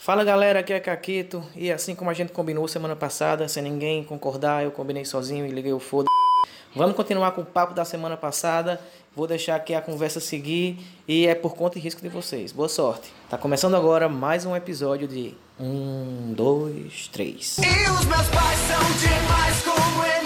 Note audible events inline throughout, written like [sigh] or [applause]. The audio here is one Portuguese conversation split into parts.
Fala galera, aqui é Caquito e assim como a gente combinou semana passada, sem ninguém concordar, eu combinei sozinho e liguei o foda. Vamos continuar com o papo da semana passada. Vou deixar aqui a conversa seguir e é por conta e risco de vocês. Boa sorte. Tá começando agora mais um episódio de um, dois, três. E os meus pais são demais como eles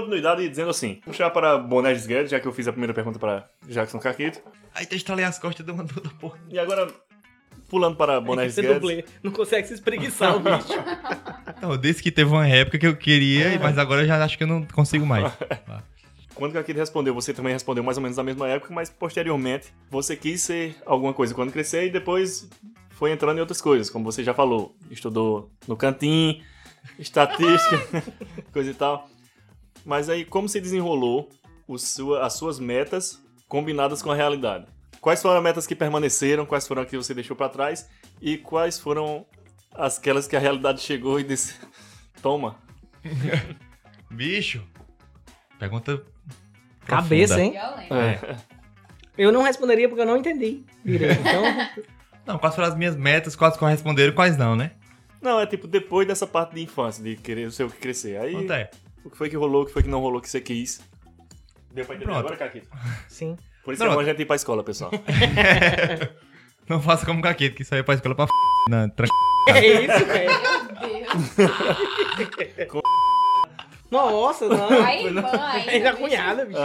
continuidade dizendo assim: puxar para Bonés Guedes, já que eu fiz a primeira pergunta para Jackson Caquito. Aí tu estalei as costas de uma toda porra. E agora, pulando para Bonés Você Guedes. dublê, não consegue se espreguiçar o bicho. [laughs] Não, eu disse que teve uma época que eu queria, mas agora eu já acho que eu não consigo mais. [laughs] Quando o Caquito respondeu, você também respondeu mais ou menos na mesma época, mas posteriormente você quis ser alguma coisa quando crescer e depois foi entrando em outras coisas, como você já falou. Estudou no cantinho, estatística, [laughs] coisa e tal. Mas aí, como se desenrolou o sua- as suas metas combinadas com a realidade? Quais foram as metas que permaneceram, quais foram as que você deixou pra trás e quais foram aquelas que a realidade chegou e disse: [laughs] Toma. [laughs] Bicho. Pergunta. Cabeça, profunda. hein? É. [laughs] Eu não responderia porque eu não entendi. direito. Então, Não, quais foram as minhas metas, quais corresponderam, quais não, né? Não, é tipo depois dessa parte de infância, de querer ser o que crescer. Aí, Quanto é? O que foi que rolou, o que foi que não rolou, o que você quis. Deu pra entender Pronto. agora, Caquito? sim. Por isso que é bom a gente ir pra escola, pessoal. [laughs] Não faça como Caquito, que saiu pra escola pra f... Na, tran... [laughs] É isso, velho. Meu Deus. [laughs] Nossa, não. Aí, irmã, aí. Ainda cunhada, bicho.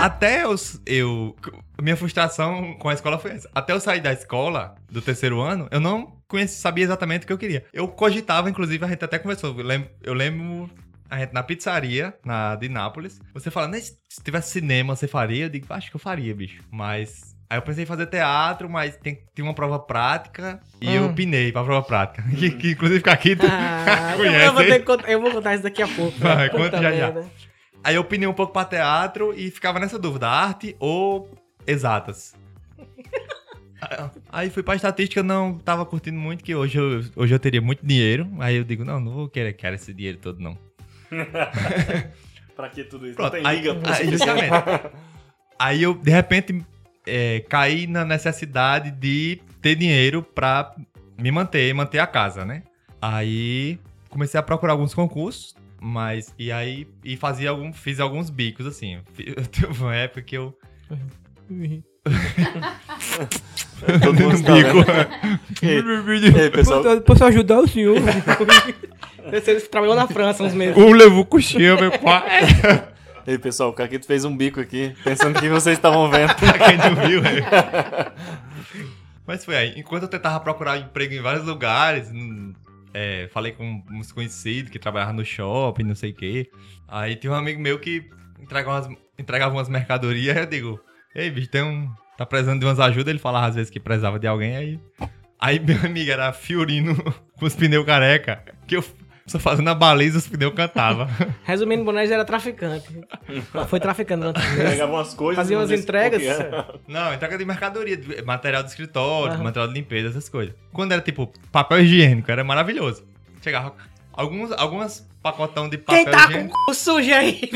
Até eu, eu. Minha frustração com a escola foi essa. Até eu sair da escola, do terceiro ano, eu não conheci, sabia exatamente o que eu queria. Eu cogitava, inclusive, a gente até conversou. Eu lembro, eu lembro a gente na pizzaria, na de Nápoles, você falando, "Né, se tivesse cinema, você faria? Eu digo, acho que eu faria, bicho. Mas. Aí eu pensei em fazer teatro, mas tem, tem uma prova prática e eu Hum. pinei pra prova prática. [laughs] Que, que inclusive aqui tu Ah, eu, [laughs] conhece. eu vou ter eu vou contar isso daqui a pouco. Vai, conta já, já. Aí eu pinei um pouco pra teatro e ficava nessa dúvida, arte ou exatas. [laughs] Aí fui pra estatística, não tava curtindo muito, que hoje eu, hoje eu teria muito dinheiro. Aí eu digo, não, não vou querer, quero esse dinheiro todo, não. [laughs] pra que tudo isso? Pronto, não tem aí, liga aí, isso. justamente. Aí eu, de repente, é, caí na necessidade de ter dinheiro pra me manter, manter a casa, né? Aí comecei a procurar alguns concursos, mas e aí e fazia algum, fiz alguns bicos assim. [laughs] Eu teve uma época que eu [laughs] Todo mundo no tá bico. [laughs] Pessoal? Posso ajudar o senhor? [laughs] Você trabalhou na França uns meses. um levou coxinha, meu pai. [laughs] E aí, pessoal, o Caquito fez um bico aqui, pensando que vocês estavam vendo. Quem não viu, né? Mas foi aí. Enquanto eu tentava procurar emprego em vários lugares, hum, é, falei com uns conhecidos que trabalhavam no shopping, não sei o quê. Aí tinha um amigo meu que entregava umas, entregava umas mercadorias. Aí eu digo, ei, bicho, tem um. Tá precisando de umas ajudas. Ele falava às vezes que precisava de alguém. Aí, aí meu [laughs] amigo era Fiorino [laughs] com os pneus careca. Que eu só fazendo a baliza, os pneus cantava. [laughs] Resumindo, Bonés era traficante. Foi traficando durante o. Pegava umas coisas. Fazia umas entregas. Não, entrega de mercadoria, de material de escritório, Aham. material de limpeza, essas coisas. Quando era tipo papel higiênico, era maravilhoso. Chegava alguns, algumas pacotão de papel Quem tá com higiênico. o cu sujo aí?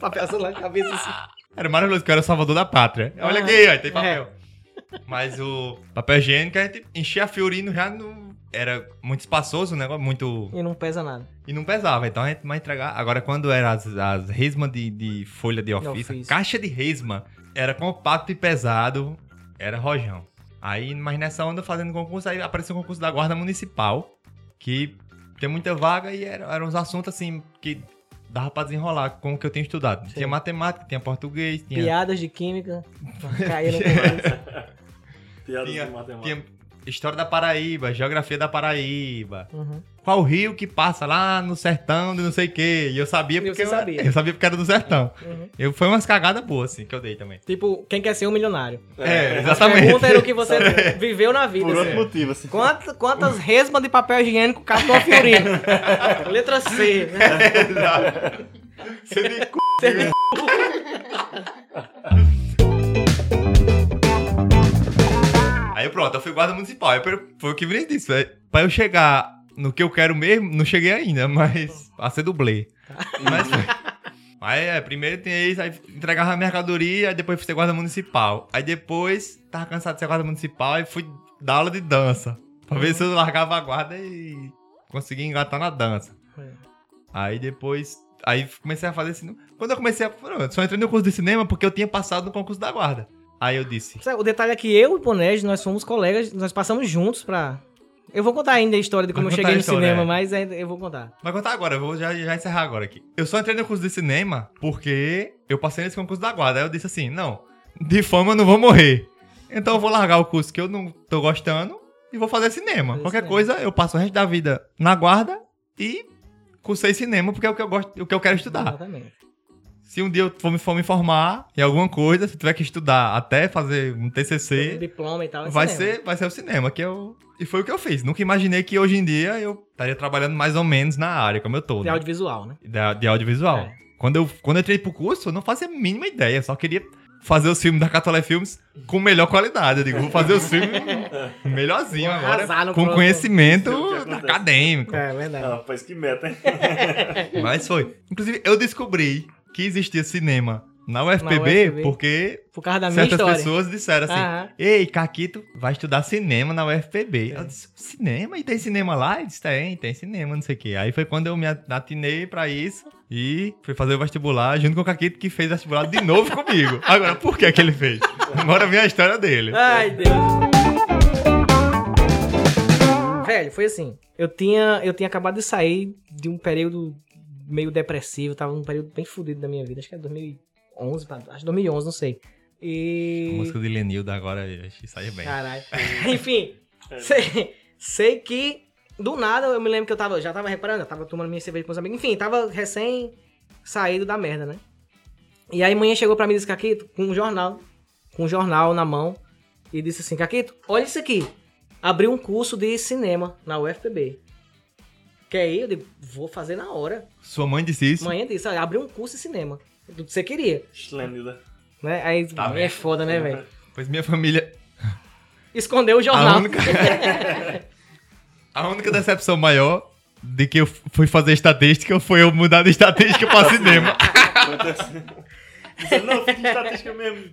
Papel na cabeça assim. Era maravilhoso, porque eu era o salvador da pátria. Olha Ah, aqui, ó, tem papel. [laughs] Mas o papel higiênico, a gente enchia a Fiorino já no... Era muito espaçoso, o negócio, muito... E não pesa nada. E não pesava, então a gente vai entregar. Agora, quando era as, as resma de, de folha de ofício, ofício. caixa de resma, era compacto e pesado, era rojão. Aí, mas nessa onda, fazendo concurso, aí apareceu o concurso da Guarda Municipal, que tem muita vaga e era- eram uns assuntos assim que dava pra desenrolar com o que eu tinha estudado. Sim. Tinha matemática, tinha português, tinha. Piadas de química. [laughs] Caíram com Piadas Tinha, de matemática. tinha história da Paraíba, geografia da Paraíba. uhum. Qual rio que passa lá no sertão de não sei o quê? E eu sabia porque você eu, sabia. [laughs] eu sabia porque era do sertão. Uhum. Eu, foi umas cagadas boas, assim, que eu dei também. Tipo, quem quer ser um milionário? É, A exatamente. pergunta era o que você [laughs] viveu na vida. Por outro assim. motivo, assim. Quantas, quantas resmas de papel higiênico captou a Fiorino? [laughs] Letra C. Né? Você me cu... Aí pronto, Pronto, eu fui guarda municipal. Aí Foi o que o Vinícius disse. velho. Pra eu chegar no que eu quero mesmo, não cheguei ainda, mas a ser dublê. Mas foi. Aí, é, primeiro tem isso, aí entregava a mercadoria, aí depois fui ser guarda municipal. Aí depois, tava cansado de ser guarda municipal, aí fui dar aula de dança. Pra ver se eu largava a guarda e conseguia engatar na dança. É. Aí depois, aí comecei a fazer cinema. Quando eu comecei a... Só entrei no curso de cinema porque eu tinha passado no concurso da guarda. Aí eu disse, O detalhe é que eu e o Bonés, nós fomos colegas, nós passamos juntos pra. Eu vou contar ainda a história de como Vai eu cheguei no história, cinema, é. mas eu vou contar. Vai contar agora, eu vou já, já encerrar agora aqui. Eu só entrei no curso de cinema porque eu passei nesse concurso da guarda. Aí eu disse assim: não, de fama eu não vou morrer. Então eu vou largar o curso que eu não tô gostando e vou fazer cinema. Fazer Qualquer cinema. coisa, eu passo o resto da vida na guarda e cursei cinema porque é o que eu gosto, o que eu quero estudar. Exatamente. Se um dia eu for me, for me formar em alguma coisa, se tiver que estudar até fazer um Um TCC, diploma e tal. é vai cinema. ser, vai ser o cinema, que eu... E foi o que eu fiz. Nunca imaginei que hoje em dia eu estaria trabalhando mais ou menos na área, como eu tô. De né? audiovisual, né? Da- de audiovisual. É. Quando, eu, quando eu entrei pro curso, eu não fazia a mínima ideia. Eu só queria fazer os filmes da Catolé Filmes com melhor qualidade. Eu digo, vou fazer os filmes [laughs] melhorzinho Vou agora, com conhecimento é acadêmico. É verdade. Ah, rapaz, que meta, hein? [laughs] Mas foi. Inclusive, eu descobri que existia cinema na UFPB, UFPB. porque Por causa da certas pessoas disseram assim: Aham. Ei, Caquito vai estudar cinema na UFPB. É. Eu disse: Cinema? E tem cinema lá? Ele disse: Tem, tem cinema, não sei o quê. Aí foi quando eu me atinei pra isso e fui fazer o vestibular junto com o Caquito, que fez vestibular de novo [laughs] comigo. Agora, por que que ele fez? Agora vem a história dele. Ai, Deus. Velho, foi assim. Eu tinha, eu tinha acabado de sair de um período meio depressivo. Tava num período bem fodido da minha vida. Acho que é 2011, pra- acho que 2011, não sei. A E... música de Lenilda agora saiu bem. Caralho. [laughs] [laughs] Enfim, sei, sei que do nada eu me lembro que eu tava, já tava reparando, eu tava tomando minha cerveja com os amigos. Enfim, tava recém saído da merda, né? E aí manhã chegou pra mim e disse, Caquito, com um jornal, com um jornal na mão, e disse assim, Caquito, olha isso aqui. Abriu um curso de cinema na UFPB. Quer ir? Eu digo, vou fazer na hora. Sua mãe disse isso? Manhã disse, olha, abriu um curso de cinema. Do que você queria, Esplêndida. né? Aí Tá é bem. foda, né, velho? Pois minha família. Escondeu o jornal. A única... [laughs] a única decepção maior de que eu fui fazer estatística foi eu mudar de estatística pra cinema. Dizendo, não, fica em estatística mesmo.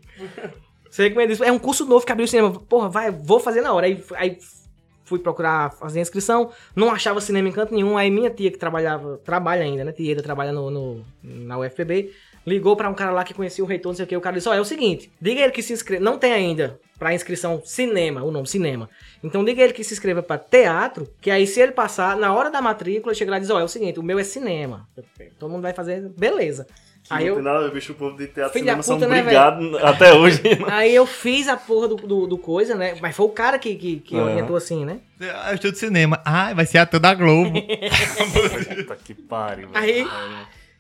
Sei como ele disse, é um curso novo que abriu o cinema. Porra, vai, vou fazer na hora. Aí, aí fui procurar fazer a inscrição, não achava cinema em canto nenhum. Aí minha tia que trabalhava, trabalha ainda, né? Tia trabalha no, no- na UFPB, ligou pra um cara lá que conhecia o reitor, não sei o que. O cara disse: Ó, é o seguinte, diga ele que se inscreva. Não tem ainda pra inscrição cinema, o nome cinema. Então diga ele que se inscreva pra teatro, que aí se ele passar, na hora da matrícula, ele chega lá e diz: Ó, é o seguinte, o meu é cinema. Todo mundo vai fazer, beleza. Aí não eu, tem nada a ver, bicho, o povo de teatro e Filho da cinema são puta, né, brigados [laughs] até hoje. Aí eu fiz a porra do, do, do coisa, né? Mas foi o cara que, que, que Aham. orientou assim, né? Ah, eu estudo cinema. Ah, vai ser ator da Globo. [laughs] Puta que pariu. Aí,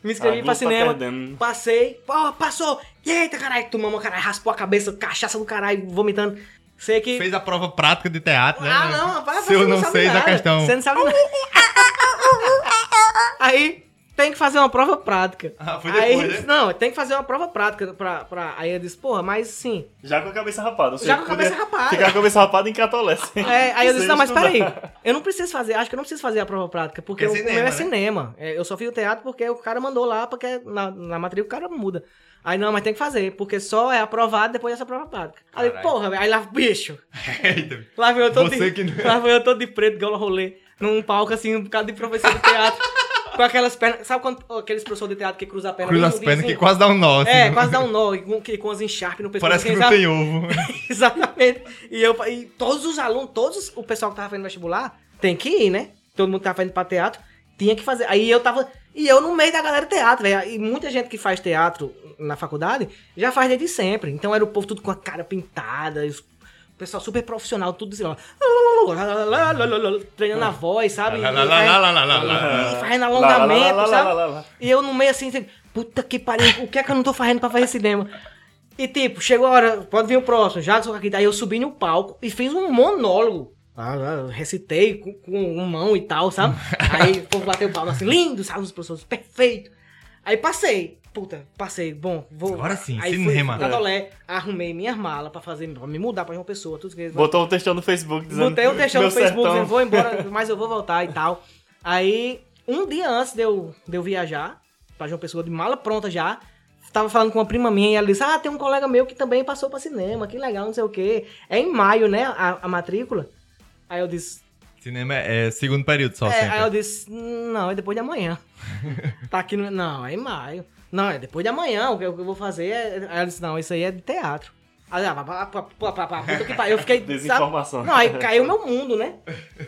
Me inscrevi pra tá cinema, perdendo. passei, pô, passou. Eita, caralho, tomamos, caralho, raspou a cabeça, cachaça do caralho, vomitando. Sei que. Fez a prova prática de teatro, né? Ah, não, rapaz, Se eu você não sabe sei da questão. Você não sabe nada. [laughs] Aí tem que fazer uma prova prática. Ah, foi aí, depois, né? Não, tem que fazer uma prova prática pra. pra... Aí eu disse, porra, mas sim. Já com a cabeça rapada. Já com a cabeça rapada. Ficar com a cabeça rapada em. É, aí eu disse, não, mas peraí, eu não preciso fazer, acho que eu não preciso fazer a prova prática, porque é o, cinema, meu é né? cinema. É, eu só fiz o teatro porque o cara mandou lá, porque na, na matrícula o cara muda. Aí não, mas tem que fazer, porque só é aprovado depois dessa prova prática. Aí, porra, aí lá, bicho, [laughs] Eita. lá vem eu todo de, que- lá vem eu todo de preto, igual rolê, num palco assim, um bocado de professor de teatro, [laughs] com aquelas pernas, sabe quando aqueles professores de teatro que cruzam a perna? Cruza as pernas que assim? quase dá um nó. assim, É, quase dá um nó, com, que- com as encharpes no pescoço. Parece que assim, não tem ovo. [laughs] Exatamente. E, eu, e todos os alunos, todos o pessoal que tava fazendo vestibular, tem que ir, né? Todo mundo que tava fazendo pra teatro, tinha que fazer. Aí eu tava. E eu no meio da galera de teatro, velho. E muita gente que faz teatro na faculdade já faz desde sempre. Então era o povo tudo com a cara pintada, os- pessoal super profissional, tudo assim, ó. Treinando a voz, sabe? E fazendo alongamento, sabe? E eu no meio assim, assim, puta que pariu, o que é que eu não tô fazendo pra fazer cinema? E tipo, chegou a hora, pode vir o próximo, já que sou aqui. Aí eu subi no palco e fiz um monólogo. Ah, ah, recitei com, com mão e tal, sabe? [laughs] Aí o povo bateu palma assim, lindo, sabe? Os professores, perfeito. Aí passei. Puta, passei, bom, vou. Agora sim, aí cinema. Fui Catolé, arrumei minhas malas pra fazer, pra me mudar pra João Pessoa, tudo que Botou um textão no Facebook dizendo. Botei um textão no "Meu Facebook sertão". dizendo, vou embora, [laughs] mas eu vou voltar e tal. Aí, um dia antes de eu, de eu viajar, pra João Pessoa, de mala pronta já, tava falando com uma prima minha e ela disse, ah, tem um colega meu que também passou pra cinema, que legal, não sei o quê. É em maio, né, a, a matrícula. Aí eu disse, Cinema é, é segundo período só é, sempre. aí eu disse, não, é depois de amanhã. [laughs] tá aqui no. Não, é em maio. Não, é depois de amanhã. O que eu, eu vou fazer é. Aí ela disse, não, isso aí é de teatro. Aí, ah, pá, pá, pá, pá, pá, pá, puta que pariu. Eu fiquei. [laughs] Desinformação. Sabe? Não, aí caiu meu mundo, né?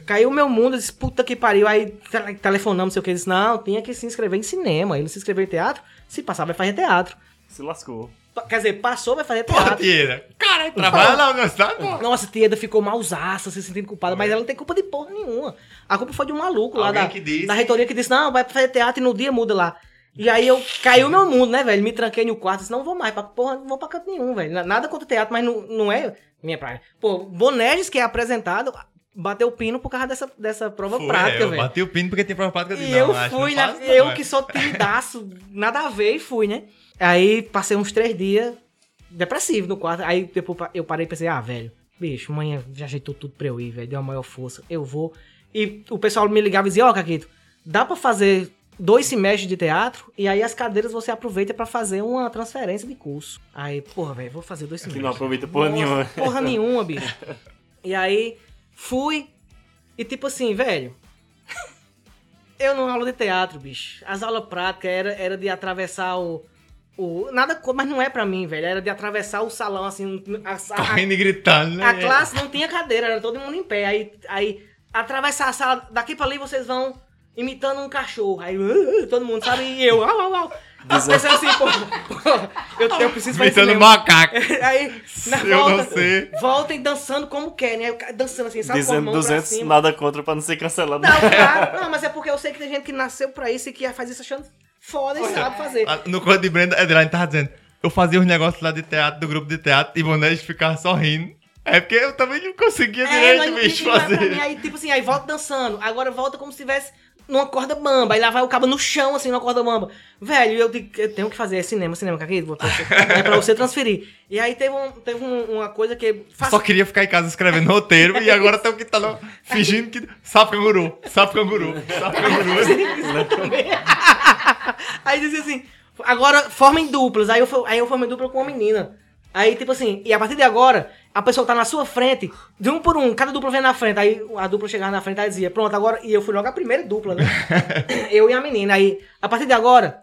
Caiu meu mundo, eu disse, puta que pariu. Aí tele- telefonamos, não sei o que. Ele disse, não, tinha que se inscrever em cinema. Ele se inscreveu em teatro, se passar, vai fazer teatro. Se lascou. Quer dizer, passou, vai fazer Porra, teatro. Tieira. Caralho, trabalha na universidade, pô. Nossa, Tieda ficou malzaça, se sentindo culpada, mas ela não tem culpa de porra nenhuma. A culpa foi de um maluco lá Alguém da, que disse. da reitoria que disse, não, vai fazer teatro e no dia muda lá. E aí eu caiu meu mundo, né, velho? Me tranquei no quarto, disse, não vou mais, pra, porra, não vou pra canto nenhum, velho. Na- Nada contra o teatro, mas não, não é minha praia. Pô, Boneges, que é apresentado, bateu o pino por causa dessa, dessa prova Foi, prática, eu velho. bati o pino porque tem prova prática. E disse, eu não, acho fui, não né? eu não, é. que sou timidaço, [laughs] nada a ver, e fui, né? Aí passei uns três dias depressivo no quarto. Aí depois eu parei e pensei, ah, velho, bicho, amanhã já ajeitou tudo pra eu ir, velho. Deu a maior força, eu vou. E o pessoal me ligava e dizia, ó, Caquito, dá pra fazer dois semestres de teatro e aí as cadeiras você aproveita pra fazer uma transferência de curso. Aí, porra, velho, vou fazer dois Que semestres. não aproveita porra Nossa, nenhuma. Porra nenhuma, [laughs] bicho. E aí, fui. E tipo assim, velho. Eu não aula de teatro, bicho. As aulas práticas era, era de atravessar o. o nada, mas não é pra mim, velho. Era de atravessar o salão, assim. A, a- e gritando, né? a classe não tinha cadeira, era todo mundo em pé. Aí, aí atravessar a sala, daqui pra ali vocês vão imitando um cachorro. Aí uh, uh, todo mundo sabe, e eu, au, au, au. Pensando assim, pô, pô, eu, eu preciso fazer cinema. macaco. [laughs] Aí, na Eu volta, não sei. voltem dançando como querem. Aí o cara dançando assim, sabe? Dizendo mão pra 200, cima. nada contra pra não ser cancelado. Não, [laughs] claro. Não, mas é porque eu sei que tem gente que nasceu pra isso e que faz isso achando foda e sabe fazer. Ah, No corpo de Brenda, Adelaide tava dizendo, eu fazia uns negócios lá de teatro, do grupo de teatro, e Bonelis ficava só rindo. É porque eu também não conseguia É, direito, bicho, pra mim. fazer. Aí, tipo assim, aí volta dançando. Agora volta como se estivesse numa corda bamba. Aí lá vai o cabo no chão, assim, numa corda bamba. Velho, eu, digo, eu tenho que fazer é cinema, cinema, vou- É pra você transferir. E aí teve, um- teve um- uma coisa que... faz- Só queria ficar em casa escrevendo roteiro, e agora tem que tá lá fingindo que... Sapo canguru, sapo canguru, sapo canguru. [laughs] aí dizia assim, agora formem duplas. Aí eu, aí eu formei dupla com uma menina. Aí, tipo assim, e a partir de agora, a pessoa tá na sua frente, de um por um, cada dupla vem na frente. Aí a dupla chegava na frente e dizia, pronto, agora. E eu fui logo a primeira dupla, né? [laughs] eu e a menina. Aí, a partir de agora,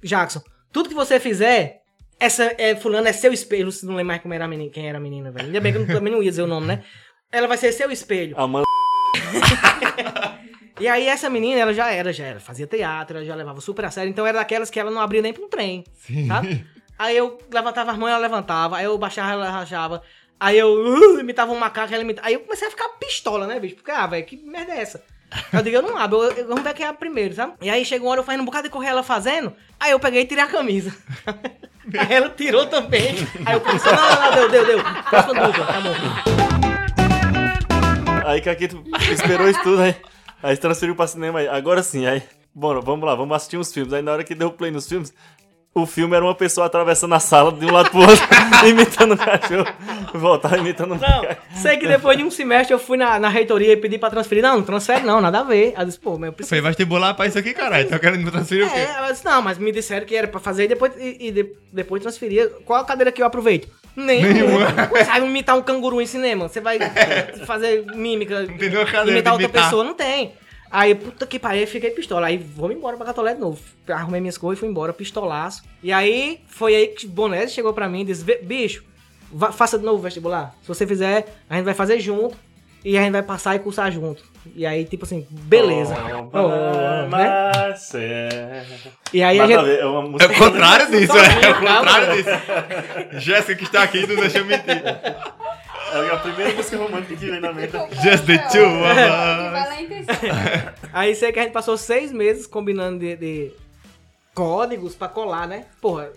Jackson, tudo que você fizer, essa é, fulano é seu espelho. Não lembra mais como era a menina, quem era a menina, velho. Ainda bem que eu também não ia dizer o nome, né? Ela vai ser seu espelho. Amanda [laughs] E aí essa menina, ela já era, já era, fazia teatro, ela já levava super a sério, então era daquelas que ela não abria nem pra um trem, sabe? Aí eu levantava as mãos, ela levantava, aí eu baixava, ela rachava, aí eu uh, imitava um macaco, ela imitava, aí eu comecei a ficar pistola, né, bicho? Porque, ah, velho, que merda é essa? Eu digo, eu não abro, eu- eu- vamos ver quem é primeiro, sabe? E aí chegou uma hora eu fazendo um bocado de correr ela fazendo, aí eu peguei e tirei a camisa. [laughs] aí ela tirou também, aí eu pensei, não, não, não, deu, deu, deu, próxima dupla, tá bom. Aí Caquito esperou isso tudo, aí, aí transferiu pra cinema. Aí. Agora sim, aí. Bom, vamos lá, vamos assistir uns filmes. Aí na hora que deu play nos filmes, o filme era uma pessoa atravessando a sala de um lado pro outro, [laughs] imitando um cachorro. Voltava imitando um Não, sei que depois de um semestre eu fui na, na reitoria e pedi pra transferir. Não, não transfere não, nada a ver. Aí eu disse, pô, mas eu preciso. Foi vestibular pra isso aqui, caralho. Tá querendo me transferir o quê? É, ela disse, não, mas me disseram que era pra fazer e depois, e, e de- depois transferia. Qual a cadeira que eu aproveito? Nenhuma. Você vai imitar um canguru em cinema? Você vai [laughs] fazer mímica, imitar outra imitar. pessoa? Não tem. Aí, puta que pariu, fiquei pistola. Aí, vamos embora pra Catolé de novo. Arrumei minhas coisas e fui embora, pistolaço. E aí, foi aí que Bonés chegou pra mim e disse, "Vê, bicho, faça de novo o vestibular. Se você fizer, a gente vai fazer junto e a gente vai passar e cursar junto. E aí, tipo assim, beleza. Oh, né? Mas é. E aí a Nada a gente... ver, é É o contrário disso, é, é o contrário disso. Jéssica que está aqui não deixa eu mentir. [laughs] É a primeira música romântica que vem na mente. Just the two of us. A isso. Aí sei que a gente passou seis meses combinando de, de códigos pra colar, né? Porra,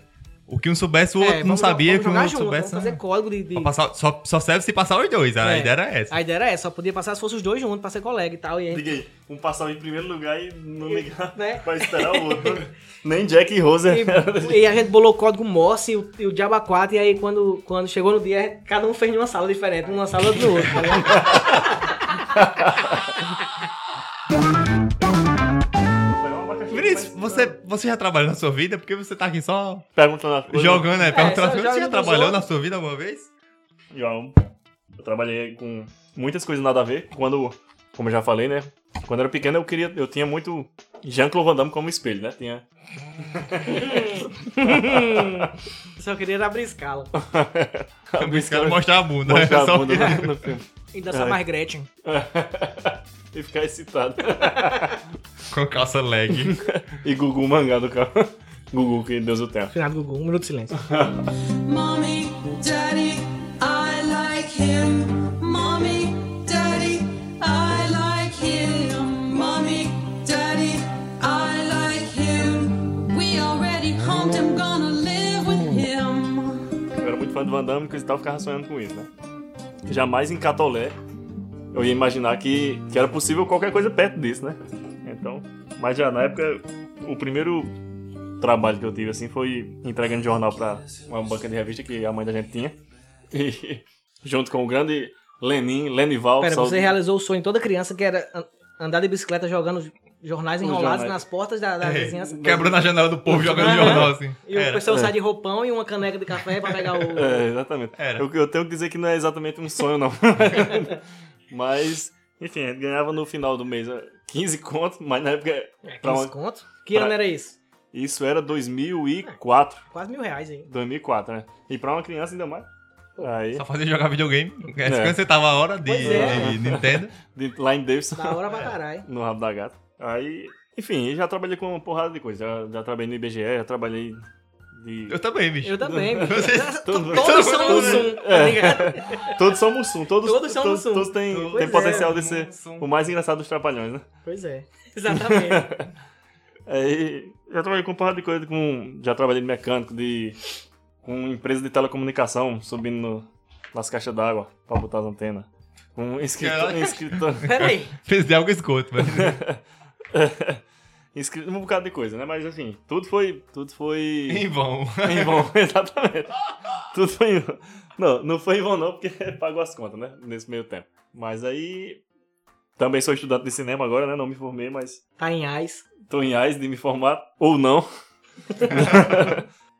O que um soubesse, o outro É, não sabia vamos que o jogar outro junto, soubesse. Vamos fazer código de... de- passar- só, só serve se passar os dois, a É. ideia era essa. A ideia era essa, só podia passar se fosse os dois juntos pra ser colega e tal. E aí, Diga aí, um passar em primeiro lugar e não ligar Né? [laughs] pra esperar o outro. Nem Jack e Rose. E, e a gente bolou o código Morse e o, e o Diaba 4, e aí quando, quando chegou no dia, cada um fez numa sala diferente, numa sala no outro. tá [laughs] você, você já trabalhou na sua vida? Porque você tá aqui só Perguntando a coisa. jogando, né? Perguntando as coisas. joga Você já trabalhou na sua vida alguma vez? Já, Eu trabalhei com muitas coisas nada a ver. Quando, como eu já falei, né? Quando eu era pequeno, eu queria, eu tinha muito Jean-Claude Van Damme como espelho, né? Tinha. Só queria abrir escala. Os caras mostrar a bunda. mostrar né? a Só- bunda no, no filme. E dançar Ai. mais Gretchen. [laughs] e ficar excitado. [laughs] Com calça leg. [laughs] e Gugu mangá do carro. [laughs] Gugu, que Deus o tenha. Final do Gugu, um minuto de silêncio. [laughs] Mommy, Daddy, I like him. Mommy, Daddy, I like him. Mommy, Daddy, I like him. We already humped him, gonna live with him. Eu era muito fã do Van Damme, coisa e tal, ficava sonhando com isso, né? Jamais em Catolé eu ia imaginar que, que era possível qualquer coisa perto disso, né? Então, mas já na época, o primeiro trabalho que eu tive assim foi entregando jornal pra uma banca de revista que a mãe da gente tinha. [laughs] E junto com o grande Lenin, Lenival, Pera, só- você realizou o sonho de toda criança que era an- andar de bicicleta jogando jornais Os enrolados jornais. nas portas da, da vizinhança. Quebrando a janela do povo jogando jornal assim. E o Era. pessoal sai de roupão e uma caneca de café pra pegar o. É, exatamente. Era. Eu, eu tenho que dizer que não é exatamente um sonho, não. [laughs] mas, enfim, a gente ganhava no final do mês 15 contos, mas na época. pra 15 uma- conto? Que ano pra- era isso? Isso era 2004. Quase mil reais aí. 2004, né? E pra uma criança ainda mais. Aí, Só fazia jogar videogame. É. 50 centavos a hora de, é. de Nintendo. [laughs] de- lá em Davidson, Da hora pra caralho. [laughs] no rabo da gata. Aí, enfim, já trabalhei com uma porrada de coisa. Já, já trabalhei no IBGE, já trabalhei de. Eu também, bicho. Eu também. bicho. [laughs] Vocês- Todos todos- são todos- Mussum, tá ligado? [laughs] Todos são Mussum, todos, Todos são Mussum. todos têm, Pois têm é, potencial de ser Mussum. o mais engraçado dos trapalhões, né? Pois é. [laughs] Exatamente. Aí, já trabalhei com porrada de coisa, com, já trabalhei de mecânico, de com empresa de telecomunicação, subindo no- nas caixas d'água pra botar as antenas. Com escritor, Caraca. escritor, Pera aí. Fez de algo esgoto, velho. Escritor, um bocado de coisa, né? Mas assim, tudo foi, tudo foi [laughs] em vão. em vão, [laughs] exatamente. Tudo foi em vão. Não, não foi em vão não, porque [laughs] pagou as contas, né? Nesse meio tempo. Mas aí, também sou estudante de cinema agora, né? Não me formei, mas Tá em AIS. tô em AIS de me formar, ou não.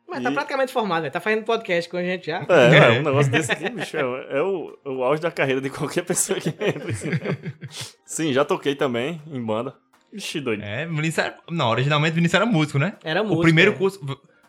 Mas tá E- praticamente formado, velho. Tá fazendo podcast com a gente já. É, É. é, um negócio desse aqui, bicho, é, é o, o auge da carreira de qualquer pessoa que entra em cinema. Sim, já toquei também em banda. Ixi, doido. É, É, Vinícius era... Não, originalmente Vinícius era músico, né? Era música. O primeiro é. curso...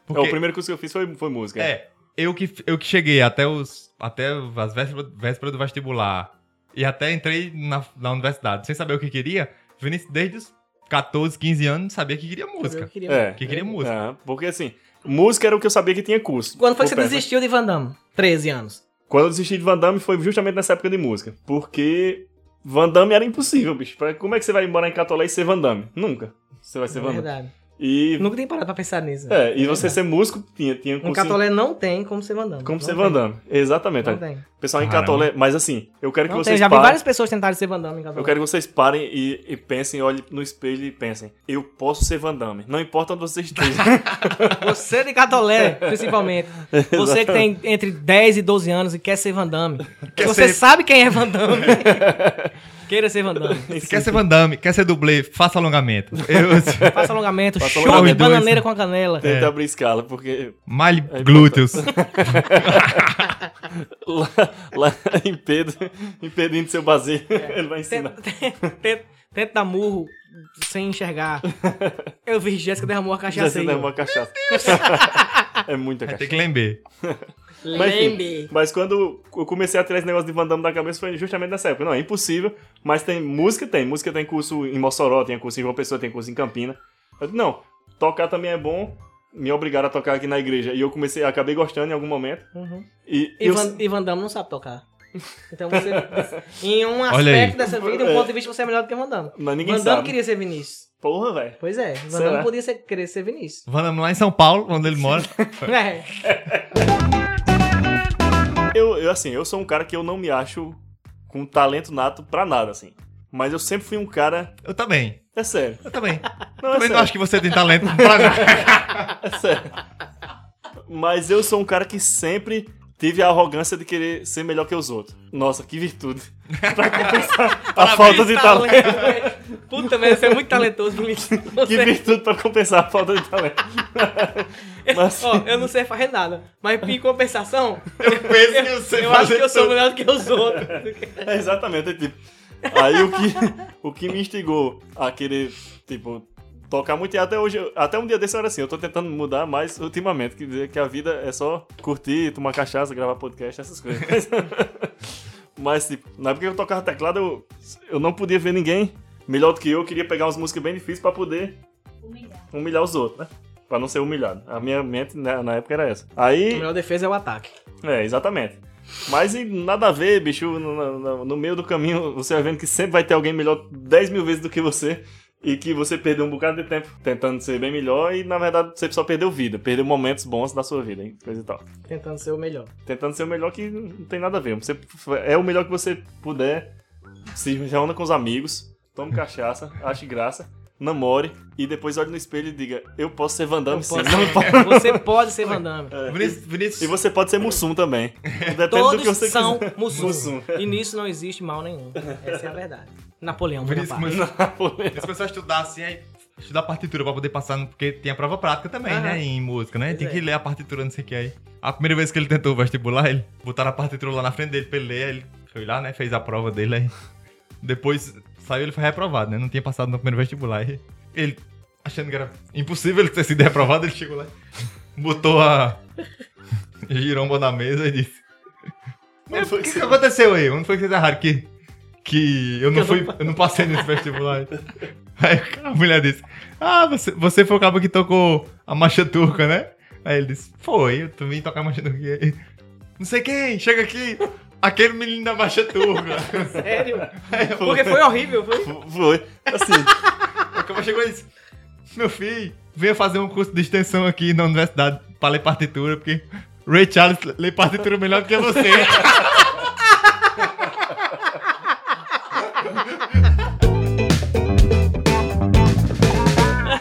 Porque... o primeiro curso que eu fiz foi, foi música. É, eu que, eu que cheguei até os até as vésperas, vésperas do vestibular e até entrei na, na universidade sem saber o que queria, Vinícius desde os 14, 15 anos sabia que queria música. Eu queria- É. Que queria música. É, porque assim, música era o que eu sabia que tinha curso. Quando foi que você perto, né? desistiu de Van Damme? 13 anos. Quando eu desisti de Van Damme foi justamente nessa época de música. Porque Van Damme era impossível, bicho. Como é que você vai morar em Catolé e ser Van Damme? Nunca. Você vai ser É Van Damme. verdade. E, Nunca tinha parado pra pensar nisso. é, e você ser músico tinha, tinha Um catolé não tem como ser Van Damme. como Não ser tem. Van Damme. Exatamente. Não tem. Pessoal em Caramba. Catolé, mas assim, eu quero que Não tem. vocês Já vi parem. várias pessoas tentarem ser Van Damme em catolé. Eu quero que vocês parem e, e pensem, olhem no espelho e pensem, eu posso ser Van Damme. Não importa onde você esteja. [laughs] Você de catolé, principalmente. [laughs] Você que tem entre 10 e 12 anos e quer ser Van Damme. Quer você ser- sabe quem é Van Damme. [laughs] Queira ser Van Damme. Se quer ser Van Damme, quer ser dublê, faça alongamento. [laughs] Eu, Faça alongamento, Faça show de bananeira com a canela. Tenta abrir escala, porque malhe glúteos. [laughs] lá, lá em Pedro, impedindo seu baseio, É. ele vai ensinar. Tenta, tenta, tenta dar murro sem enxergar. Eu vi Jéssica derramou a cachaça dá ó. uma cachaça. é muita cachaça. que lembrar. Mas, enfim, Lembre. mas quando eu comecei a tirar esse negócio de Van Damme da cabeça foi justamente nessa época. Não, é impossível, mas tem música, tem. Música tem curso em Mossoró, tem curso em João Pessoa, tem curso em Campina. Eu disse, não, tocar também é bom. Me obrigaram a tocar aqui na igreja. E eu comecei, acabei gostando em algum momento. Uhum. E, E, eu- Van, e Van Damme não sabe tocar. [laughs] Então você. em um aspecto dessa vida, um ponto de vista, você é melhor do que Van Damme. Mas ninguém Van Damme sabe. queria ser Vinícius. Porra, velho. Pois é, Van Será? Damme podia ser, querer ser Vinícius. Vamos lá em São Paulo, onde ele mora. [laughs] É. [laughs] Eu, eu, assim, eu sou um cara que eu não me acho com talento nato pra nada, assim. Mas eu sempre fui um cara. Eu também. É sério. Eu também. [laughs] Não, é também não sério. acho que você tem talento pra nada. [laughs] É sério. Mas eu sou um cara que sempre tive a arrogância de querer ser melhor que os outros. Nossa, que virtude. [laughs] Pra compensar a falta de talento. Puta merda, você é muito talentoso, Vinícius. Que virtude pra compensar a falta de talento. Mas, Ó, eu não sei fazer nada. Mas em compensação, Eu penso que eu sei eu acho fazer que eu sou melhor do que os outros. [laughs] é exatamente, é tipo. Aí o que, o que me instigou a querer, tipo, tocar muito e até hoje, até um dia desse eu era assim, eu tô tentando mudar mais ultimamente, que dizer que a vida é só curtir, tomar cachaça, gravar podcast, essas coisas. [laughs] Mas, tipo, na época que eu tocava teclado, eu, eu não podia ver ninguém melhor do que eu, eu queria pegar umas músicas bem difíceis pra poder humilhar os outros, né? Pra não ser humilhado. A minha mente né, na época era essa. A Aí, melhor defesa é o ataque. é, exatamente. Mas e nada a ver, bicho. No, no- no meio do caminho, você vai vendo que sempre vai ter alguém melhor 10 mil vezes do que você. E que você perdeu um bocado de tempo tentando ser bem melhor. E na verdade você só perdeu vida. Perdeu momentos bons da sua vida, hein? Coisa e tal. Tentando ser o melhor. Tentando ser o melhor que não tem nada a ver. Você é o melhor que você puder. Se reúna com os amigos. Tome cachaça. Ache graça. Namore. E depois olhe no espelho e diga: Eu posso ser Van Damme sim. Importa. [laughs] Você pode ser Van Damme. Vinícius, Vinícius, E você pode ser Mussum também. [laughs] Depende Todos do que você são quiser. Mussum. Mussum. E nisso não existe mal nenhum. Essa é a verdade. Napoleão Vinícius Vinícius começou a estudar assim, aí estudar partitura pra poder passar, no- porque tem a prova prática também, Aham. né, em música, né? Pois tem é. que ler a partitura, não sei o que aí. A primeira vez que ele tentou vestibular, ele botaram a partitura lá na frente dele pra ele ler, aí ele foi lá, né, fez a prova dele, aí depois saiu, ele foi reprovado, né? Não tinha passado no primeiro vestibular. Ele, achando que era impossível ele ter sido reprovado, ele chegou lá, botou a giromba na mesa e disse: O que, que aconteceu aí? Onde foi que vocês erraram? Que, que eu não fui, eu não passei nesse vestibular. Aí a mulher disse: Ah, você, você foi o cara que tocou a marcha turca, né? Aí ele disse: Foi, eu também tocar a marcha turca. Aí, Não sei quem, chega aqui. Aquele menino da marcha turca. Sério? [laughs] Porque foi horrível, foi? Foi. Assim, cara chegou e disse: Meu filho, venha fazer um curso de extensão aqui na universidade pra ler partitura, porque Ray Charles lê partitura melhor do que você.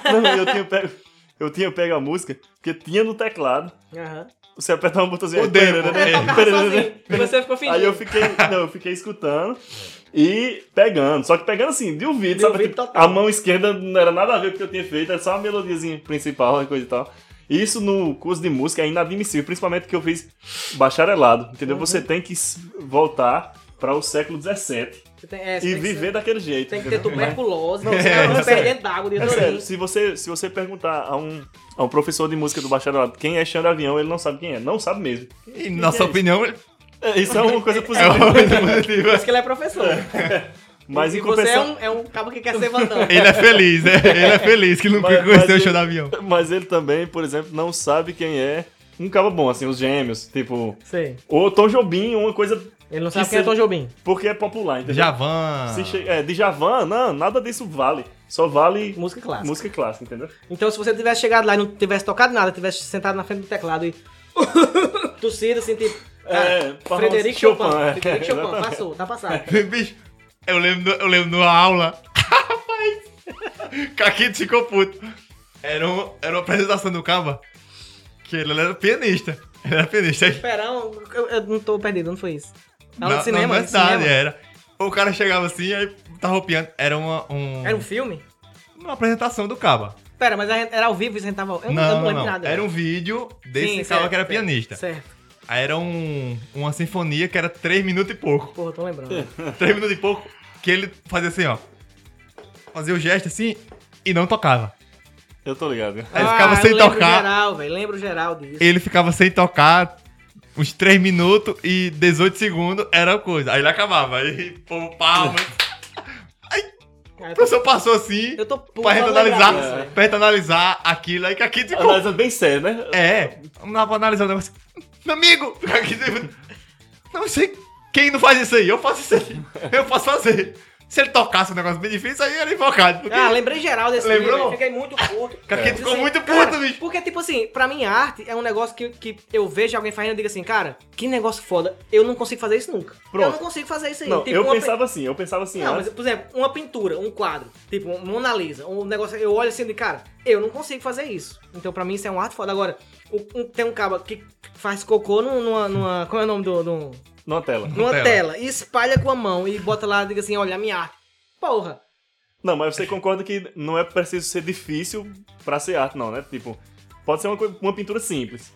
não, eu tinha pego. Eu tinha pego a música, porque tinha no teclado. Aham. Você apertava um botãozinho. O demo, pererê, é. pererê. Sozinho. E você ficou fingindo. Aí eu fiquei. Não, eu fiquei escutando e pegando. Só que pegando assim, de ouvido, De sabe? ouvido Tipo. A mão esquerda não era nada a ver com o que eu tinha feito, era só uma melodiazinha principal e coisa e tal. E Isso no curso de música é inadmissível, principalmente porque eu fiz bacharelado, entendeu? Você Uhum. tem que voltar para o século XVII Você tem, é, e viver ser- daquele jeito. Tem que ter tuberculose, Não, [laughs] você é, não é perde sério. dentro d'água de É sério, se você, se você perguntar a um, a um professor de música do bacharelado quem é Xandro Avião, ele não sabe quem é. Não sabe mesmo. E, na sua opinião, é É, Isso é uma coisa [laughs] positiva. uma coisa positiva. Por isso que ele é professor. Mas e em você é um, é um cabo que quer ser Van Damme. Ele é feliz, né? Ele é feliz que nunca Mas- conheceu mas o show ele- do avião. Mas ele também, por exemplo, não sabe quem é um cabo bom, assim, os gêmeos, tipo. Sei. Ou Tom Jobim, uma coisa. Ele não Que sabe quem é seja- Tom Jobim. Porque é popular, entendeu? Javan. Se che... É, de Javan, não, nada disso vale. Só vale Música clássica. música clássica, entendeu? Então, se você tivesse chegado lá e não tivesse tocado nada, tivesse sentado na frente do teclado e [laughs] tossido, assim, tipo... É, ah, Frederico Chopin, Chopin. é. Frederico Chopin, Exatamente. passou, tá passado. [laughs] Bicho, eu lembro, eu lembro numa aula. [laughs] Rapaz, Caquito ficou puto. Era, um, era uma apresentação do Caba que ele era pianista. Ele era pianista. Aí, Esperão, eu, eu não tô perdido, não foi isso? Na, Aula na de cinema, de universidade, cinema. era. O cara chegava assim, aí tava piano. Era uma, um, Era um filme? uma apresentação do Caba. Pera, mas era ao vivo e a gente tava... Eu não, Não, não não, lembro não. nada. Era um vídeo desse Sim, Caba certo, que era certo, pianista. Certo. Aí era um, uma sinfonia que era 3 minutos e pouco. Porra, tô lembrando. [laughs] 3 minutos e pouco, que ele fazia assim, ó. Fazia o gesto assim e não tocava. Eu tô ligado. Aí ele ficava Ah, sem eu lembro tocar. geral, velho. Lembro geral disso. Ele ficava sem tocar uns 3 minutos e 18 segundos era a coisa. Aí ele acabava. Aí, pô, palmas. [laughs] Ah, O professor passou assim Eu tô puto pra gente analisar, velho. pra gente analisar aquilo. Aí que aqui ficou. Analisando bem sério, né? É, vamos lá pra analisar o negócio. Meu amigo! [laughs] Aqui, tipo, não sei. Quem não faz isso aí? Eu faço isso aí. Eu posso fazer. Se ele tocasse um negócio bem difícil, aí era invocado. Porque... Ah, lembrei geral desse Lembrou? filme. Fiquei muito puto. [laughs] Tipo ficou assim, muito cara, puto, bicho. Porque, tipo assim, pra mim, arte é um negócio que, que eu vejo alguém fazendo e digo assim, cara, que negócio foda. Eu não consigo fazer isso nunca. Eu Pronto. não consigo fazer isso aí. Não, Tipo, eu pe- pensava assim, eu pensava assim, Não, antes. mas, por exemplo, uma pintura, um quadro, tipo, Mona Lisa, um negócio, eu olho assim de cara, eu não consigo fazer isso. Então, pra mim, isso é um arte foda. Agora, um- tem um cara que faz cocô num- numa, numa. Como é o nome do. do numa tela. numa Tela. tela. e espalha com a mão e bota lá e diga assim: olha, a minha arte. Porra. Não, mas você concorda que não é preciso ser difícil pra ser arte, não, né? Tipo, pode ser uma, uma pintura simples.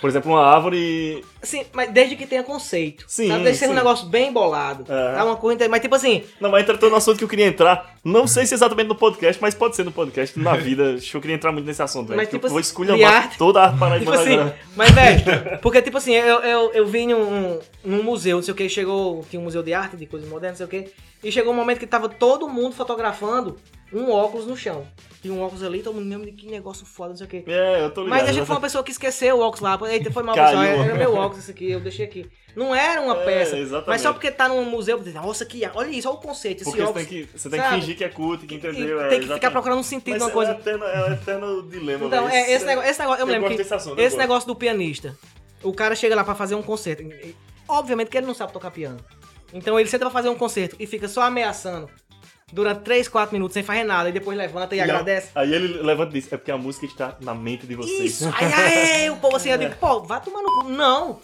Por exemplo, uma árvore. Sim, mas desde que tenha conceito. Sim, Sabe? Que seja um negócio bem bolado. É. Tá uma coisa. Mas tipo assim, Não, mas entra todo no assunto que eu queria entrar. Não sei se exatamente no podcast, mas pode ser no podcast, na [laughs] vida. Acho que eu queria entrar muito nesse assunto, velho. Mas, tipo eu vou assim, esculhambar arte- toda a arte [laughs] tipo paraibana assim, agora. mas velho, [laughs] porque tipo assim, eu, eu, eu vim num, num museu, não sei o que, chegou, tinha um museu de arte, de coisas modernas, não sei o que, e chegou um momento que tava todo mundo fotografando um óculos no chão. Tinha um óculos ali, todo mundo mesmo de que negócio foda, não sei o que. É, eu tô ligado. Mas a gente foi uma pessoa que esqueceu o óculos lá. Eita, foi mal, pessoal. Era meu óculos esse aqui, eu deixei aqui. Não era uma É, peça. exatamente. Mas só porque tá num museu, nossa, que olha isso, olha o conceito. Esse Porque você óculos. tem que, você tem que fingir que é culto, que E entendeu. é, tem que ficar exatamente. procurando um sentido Mas numa coisa. É o eterno, é eterno dilema, Então, é, esse, negócio, esse negócio, eu eu lembro que assunto, esse negócio do pianista, o cara chega lá pra fazer um concerto. Obviamente que ele não sabe tocar piano. Então ele senta pra fazer um concerto e fica só ameaçando durante 3, 4 minutos sem fazer nada e depois levanta e, E agradece. Aí ele levanta e diz, é porque a música está na mente de vocês. Isso! Aí, aí, o povo assim, eu digo, pô, vai tomar no cu. Não!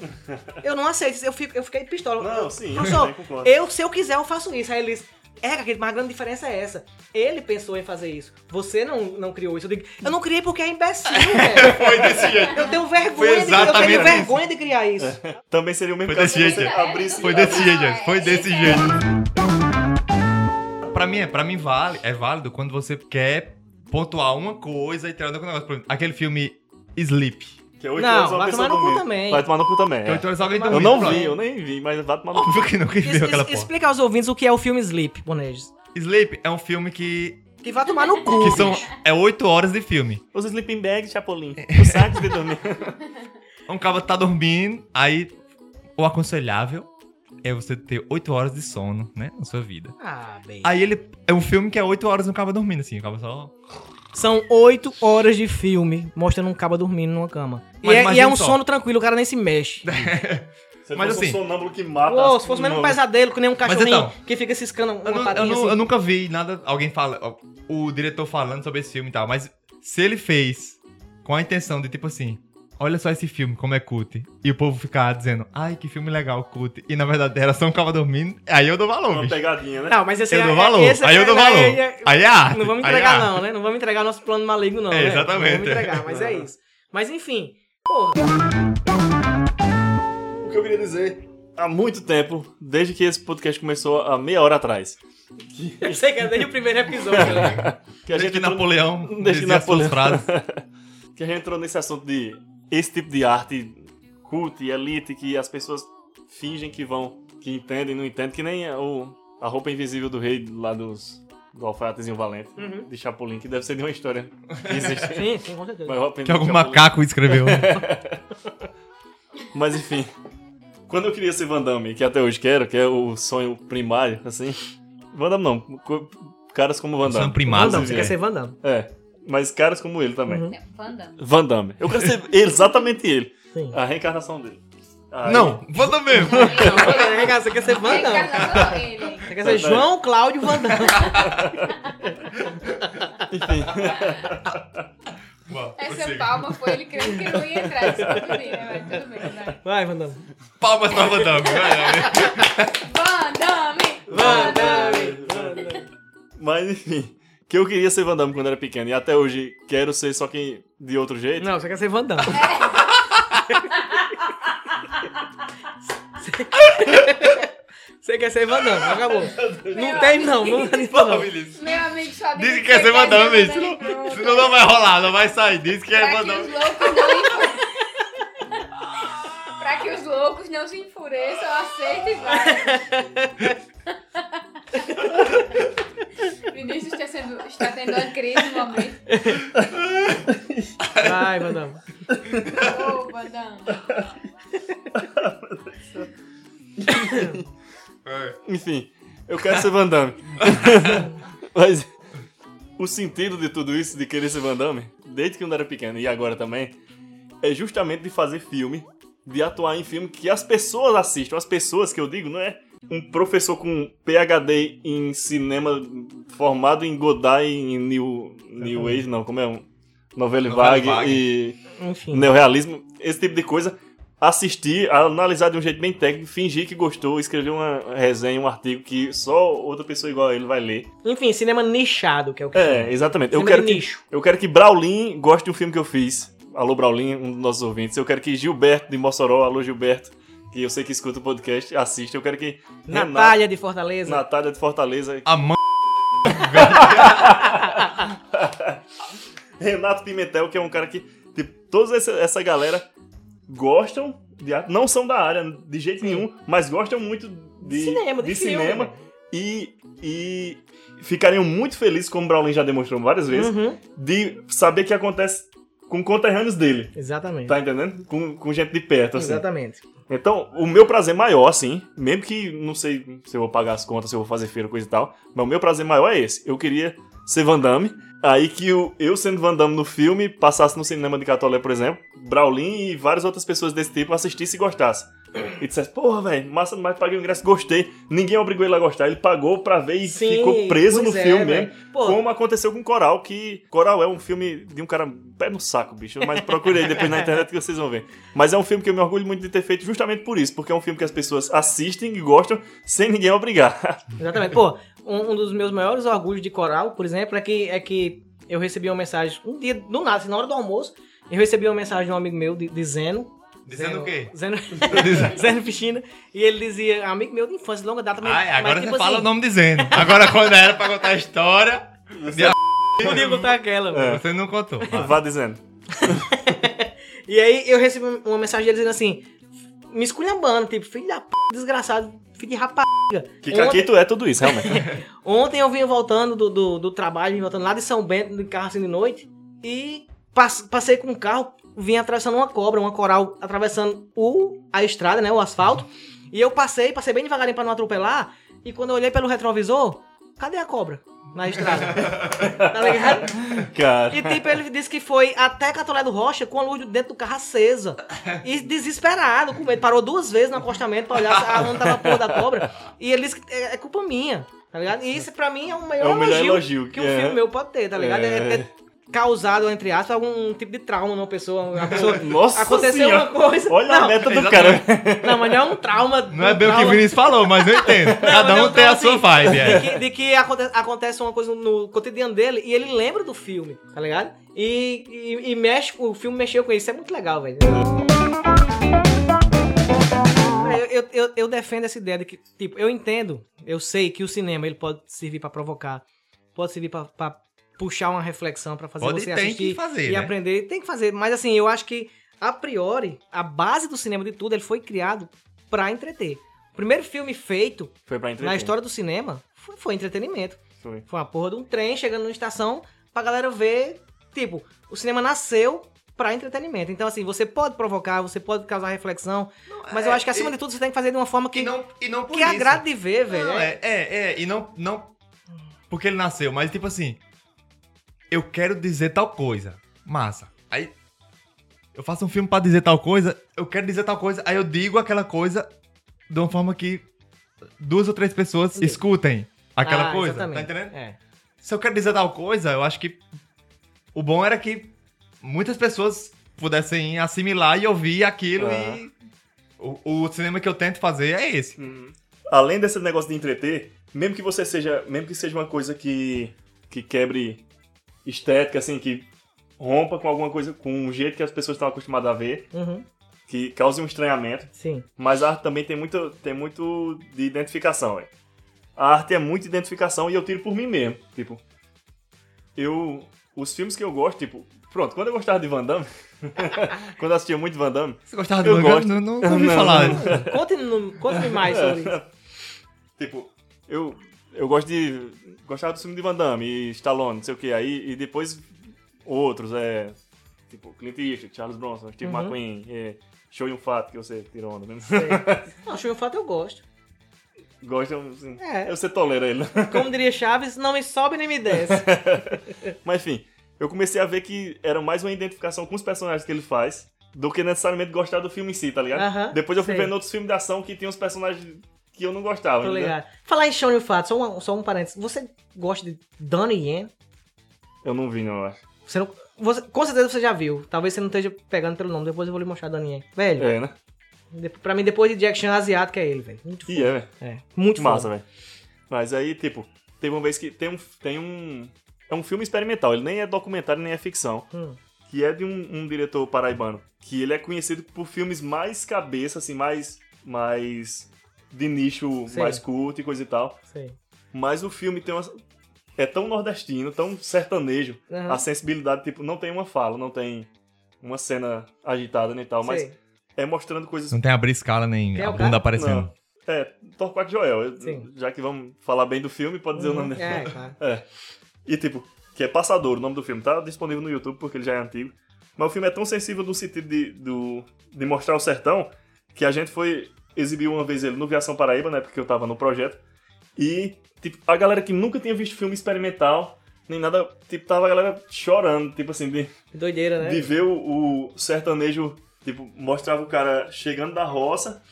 Eu não aceito isso. Eu, fico, eu fiquei pistola. Não, Eu- sim, Professor, eu se eu quiser, eu faço isso. Aí ele diz, é, mas a grande diferença é essa. Ele pensou em fazer isso. Você não, não criou isso. Eu digo, eu não criei porque é imbecil, [laughs] velho. Foi desse jeito. Eu tenho vergonha, de, eu tenho vergonha de criar isso. Também seria o mesmo Foi caso desse se você jeito. abrisse... Foi desse jeito, gente. Foi é, desse esse é- jeito. Pra mim, é, pra mim vale, é válido quando você quer pontuar uma coisa e tirar outro negócio. Por exemplo, aquele filme Sleep. Que é oito Não, horas uma vai pessoa tomar no cu dormindo. também. Vai tomar no cu também. Que é. oito horas alguém Eu dormindo, não vi, eu nem vi, mas vai tomar no [laughs] cu. Óbvio que nunca Es- viu aquela es- porra. explica aos ouvintes o que é o filme Sleep, Boneges. Sleep é um filme que, Que vai tomar no cu. que são, é oito horas de filme. Os sleeping bags, Chapolin. Os sacos de dormir. [laughs] Um cara tá dormindo, aí o aconselhável é você ter oito horas de sono, né, na sua vida. Ah, bem. Aí ele é um filme que é oito horas no cabo dormindo, assim, o cabo só... São oito horas de filme mostrando um caba dormindo numa cama. E é, e é um só. sono tranquilo, o cara nem se mexe. [laughs] Você Mas fosse assim- um sonâmbulo que mata... Pô, as- se fosse mesmo um Não. pesadelo, que nem um cachorrinho então, que fica ciscando uma Eu, nu- eu assim. eu nunca vi nada, alguém fala, o diretor falando sobre esse filme e tal, mas se ele fez com a intenção de tipo assim, olha só esse filme, como é cult, e o povo ficar dizendo, ai, que filme legal, cult, e na verdade era só um cara dormindo, aí eu dou valor, Uma bicho. pegadinha, né? Não, mas esse Eu é- dou é- valor, esse é- aí eu dou valor. Aí, é- Aí é arte. Não vamos é entregar, não, né? Não vamos entregar nosso plano maligno, não. É, né? exatamente. Não vamos entregar, mas é isso. Mas enfim, porra. O que eu queria dizer há muito tempo, desde que esse podcast começou há meia hora atrás. [laughs] Eu sei que é desde o primeiro episódio. né? [laughs] Que a Desde gente que entrou- Napoleão [laughs] Desde que dizia as suas Napoleão. frases. que a gente entrou nesse assunto de esse tipo de arte cult e elite que as pessoas fingem que vão, que entendem, não entendem, que nem o, a roupa invisível do rei lá dos do alfaiatezinho valente, Uhum. de Chapolin, que deve ser de uma história que existe. [laughs] Sim, sim, com certeza. Que algum Chapolin- macaco escreveu. [laughs] Mas enfim, quando eu queria ser Van Damme, que até hoje quero, que é o sonho primário, assim, Van Damme não, caras como Van Damme. São primários. Vandam, você é. quer ser Vandam. É, mas caras como ele também. Uhum. Não, Wanda. Van Damme. Eu quero ser exatamente ele. Sim. A reencarnação dele. Aí- Não, mesmo. Vem cá, Você quer ser. Encarnação, ele. Você quer ser João Cláudio Vandam. [laughs] [laughs] Enfim. Essa palma foi ele crendo que não ia entrar nesse tudo né? Mas tudo bem, vai. Vai, Vandam. Palmas pra Van Damme. vai, vai. Vandame! Mas enfim. Que eu queria ser Van Damme quando era pequeno. E até hoje quero ser, só que de outro jeito. Não, você quer ser Vandam. [laughs] Você quer ser Vandam, acabou. Não tem, não. Não tem, não. Meu amigo só Diz que quer ser Van Damme, Van senão, Damme senão não vai rolar, não vai sair. Diz que é Van Damme. Pra que os loucos não se enfureçam, aceita e vai. [laughs] Vinícius está, sendo, está tendo uma crise no momento. Vai, Vandam. Ô, Vandam. Enfim, eu quero ser Van Damme. [laughs] Mas o sentido de tudo isso, de querer ser Van Damme, desde que eu era pequeno e agora também, é justamente de fazer filme, de atuar em filme que as pessoas assistam. As pessoas que eu digo, não é um professor com PhD em cinema formado em Godard e em New, New Age, não, como é? Um, novela vague vague. e Enfim. neorrealismo, esse tipo de coisa. Assistir, analisar de um jeito bem técnico, fingir que gostou, escrever uma resenha, um artigo que só outra pessoa igual a ele vai ler. Enfim, cinema nichado, que é o que É, chama. exatamente. Eu quero, de que, nicho. eu quero que Braulin goste de um filme que eu fiz. Alô, Braulin, um dos nossos ouvintes. Eu quero que Gilberto de Mossoró, alô, Gilberto, que eu sei que escuta o podcast, assista. Eu quero que Natália de Fortaleza. Natália de Fortaleza, A mãe. [laughs] Renato Pimentel, que é um cara que, tipo, toda essa, essa galera gostam de arte, não são da área de jeito nenhum, mas gostam muito de, Cinema, de filme, cinema né? e, e ficariam muito felizes, como o Braulin já demonstrou várias vezes, Uhum, de saber que acontece com conterrâneos dele. Exatamente. Tá entendendo? Com, com gente de perto, assim. Exatamente. Então, o meu prazer maior, assim, mesmo que não sei se eu vou pagar as contas, se eu vou fazer feira, coisa e tal, mas o meu prazer maior é esse. Eu queria ser Van Damme, aí que o, eu sendo Van Damme no filme, passasse no cinema de Catolé, por exemplo, Braulin e várias outras pessoas desse tipo assistissem e gostassem. E dissesse, porra, velho, massa demais, paguei o ingresso, gostei. Ninguém obrigou ele a gostar, ele pagou pra ver e Sim, ficou preso no é, filme velho. mesmo. Pô. Como aconteceu com Coral, que Coral é um filme de um cara pé no saco, bicho. Mas procurei depois na internet que vocês vão ver. Mas é um filme que eu me orgulho muito de ter feito justamente por isso, porque é um filme que as pessoas assistem e gostam sem ninguém obrigar. [laughs] Exatamente. Pô, um, um dos meus maiores orgulhos de coral, por exemplo, é que, é que eu recebi uma mensagem, um dia, do nada, assim, na hora do almoço, eu recebi uma mensagem de um amigo meu, de- dizendo... Dizendo o quê? Zeno, Zeno Piscina. E ele dizia, amigo meu de infância, de longa data. Mas, Ai, agora mas, você tipo fala o assim, nome dizendo. Agora quando era pra contar a história, de- [laughs] Podia contar aquela, velho. você não contou. Vá dizendo. [laughs] E aí eu recebi uma mensagem dele dizendo assim, me esculhambando, tipo, filho da p, desgraçado, filho de rapaz. Que caquito é tudo isso, realmente. [laughs] Ontem eu vinha voltando do, do, do trabalho, vinha voltando lá de São Bento, de carro assim de noite, e pass- passei com um carro, vinha atravessando uma cobra, uma coral, atravessando o, a estrada, né, o asfalto, e eu passei, passei bem devagarinho pra não atropelar, e quando eu olhei pelo retrovisor, cadê a cobra? Na estrada. [laughs] tá ligado? Cara. E tipo, ele disse que foi até Catolé do Rocha com a luz dentro do carro acesa. E desesperado, com medo. Parou duas vezes no acostamento pra olhar se a onde tava a porra da cobra. E ele disse que é, é culpa minha, tá ligado? E isso pra mim é o maior, É o melhor elogio, elogio que que um é. filme meu pode ter, tá ligado? É, É. causado, entre aspas, algum tipo de trauma numa pessoa. Uma [laughs] pessoa Nossa aconteceu senhora. uma coisa. Olha não, a meta do cara. Não, mas não é um trauma. Não é um bem o que o trauma- Vinícius falou, mas eu entendo. Cada mas é um tem a trauma, sua vibe. De É. que, de que aconte- acontece uma coisa no cotidiano dele e ele lembra do filme, tá ligado? E, e, e mexe, o filme mexeu com isso. Isso é muito legal, velho. Eu, eu, eu, defendo essa ideia de que, tipo, eu entendo, eu sei que o cinema ele pode servir pra provocar, pode servir pra puxar uma reflexão, pra fazer Pode você tem assistir que fazer, e né? aprender. Tem que fazer, mas assim, eu acho que, a priori, a base do cinema de tudo, ele foi criado pra entreter. O primeiro filme feito Foi pra entreter. na história do cinema foi, foi entretenimento. Foi. Foi uma porra de um trem chegando numa estação pra galera ver. Tipo, o cinema nasceu pra entretenimento. Então, assim, você pode provocar, você pode causar reflexão, mas eu é, acho que acima e- de tudo você tem que fazer de uma forma que, E não, e não por que isso. agrade de ver, velho. Não, É- é, é, é, e não, não porque ele nasceu, mas tipo assim, eu quero dizer tal coisa, massa. Aí eu faço um filme pra dizer tal coisa, eu quero dizer tal coisa, aí eu digo aquela coisa de uma forma que duas ou três pessoas Entendi. escutem aquela Ah, coisa, exatamente. tá entendendo? É. Se eu quero dizer tal coisa, eu acho que o bom era que muitas pessoas pudessem assimilar e ouvir aquilo Ah. e o, o cinema que eu tento fazer é esse. Além desse negócio de entreter, mesmo que você seja. Mesmo que seja uma coisa que. que quebre estética, assim, que rompa com alguma coisa, com um jeito que as pessoas estão acostumadas a ver, Uhum. que cause um estranhamento. Sim. Mas a arte também tem muito, tem muito de identificação, velho. A arte é muito identificação e eu tiro por mim mesmo. Tipo, eu. Os filmes que eu gosto, tipo. Pronto, quando eu gostava de Van Damme. [laughs] quando eu assistia muito Van Damme. Você gostava do Eu mangá? gosto. Não, não, não ouvi [laughs] Não, falar. Conte-me conte mais sobre isso. [laughs] Tipo, eu, eu gosto de. Gostava do filme de Van Damme e Stallone, não sei o que. Aí, e depois outros, é. Tipo, Clint Eastwood, Charles Bronson, Steve Uhum. McQueen, é, Show e um Fato que você tirou onda. né? [laughs] Não, show de fato eu gosto. gostam, assim, É. você tolera ele. [laughs] Como diria Chaves, não me sobe nem me desce. [laughs] Mas enfim, eu comecei a ver que era mais uma identificação com os personagens que ele faz do que necessariamente gostar do filme em si, tá ligado? Depois eu fui sei. vendo outros filmes de ação que tinham os personagens que eu não gostava. Tô entendeu? ligado. Falar em Shonen Fato, só um, só um parênteses. Você gosta de Donnie Yen? Eu não vi, não, eu acho. Você não, você, com certeza você já viu. Talvez você não esteja pegando pelo nome. Depois eu vou lhe mostrar Donnie Yen. Velho, É, né? de- pra mim, depois de Jack Chan asiático é ele, velho. Muito E foda. é, velho. É, muito Massa, velho. Mas aí, tipo, teve uma vez que tem um. Tem um. É um filme experimental, ele nem é documentário nem é ficção. Hum. Que é de um, um diretor paraibano. Que ele é conhecido por filmes mais cabeça, assim, mais. mais. De nicho Sei. mais curto e coisa e tal. Sei. Mas o filme tem uma. É tão nordestino, tão sertanejo. Aham. A sensibilidade, tipo, não tem uma fala, não tem uma cena agitada nem tal, mas Sei. é mostrando coisas Não tem abrir escala nem é a bunda aparecendo. Não. É, Torquato Joel. Sim. Já que vamos falar bem do filme, pode dizer o nome dele. É, claro. [laughs] É. E tipo, que é Passador, o nome do filme. Tá disponível no YouTube porque ele já é antigo. Mas o filme é tão sensível no sentido de, do, de mostrar o sertão que a gente foi exibir uma vez ele no Viação Paraíba, né? Porque eu tava no projeto. E, tipo, a galera que nunca tinha visto filme experimental, nem nada, tipo, tava a galera chorando, tipo assim, de, Doideira, né? de ver o, o sertanejo, tipo, mostrava o cara chegando da roça,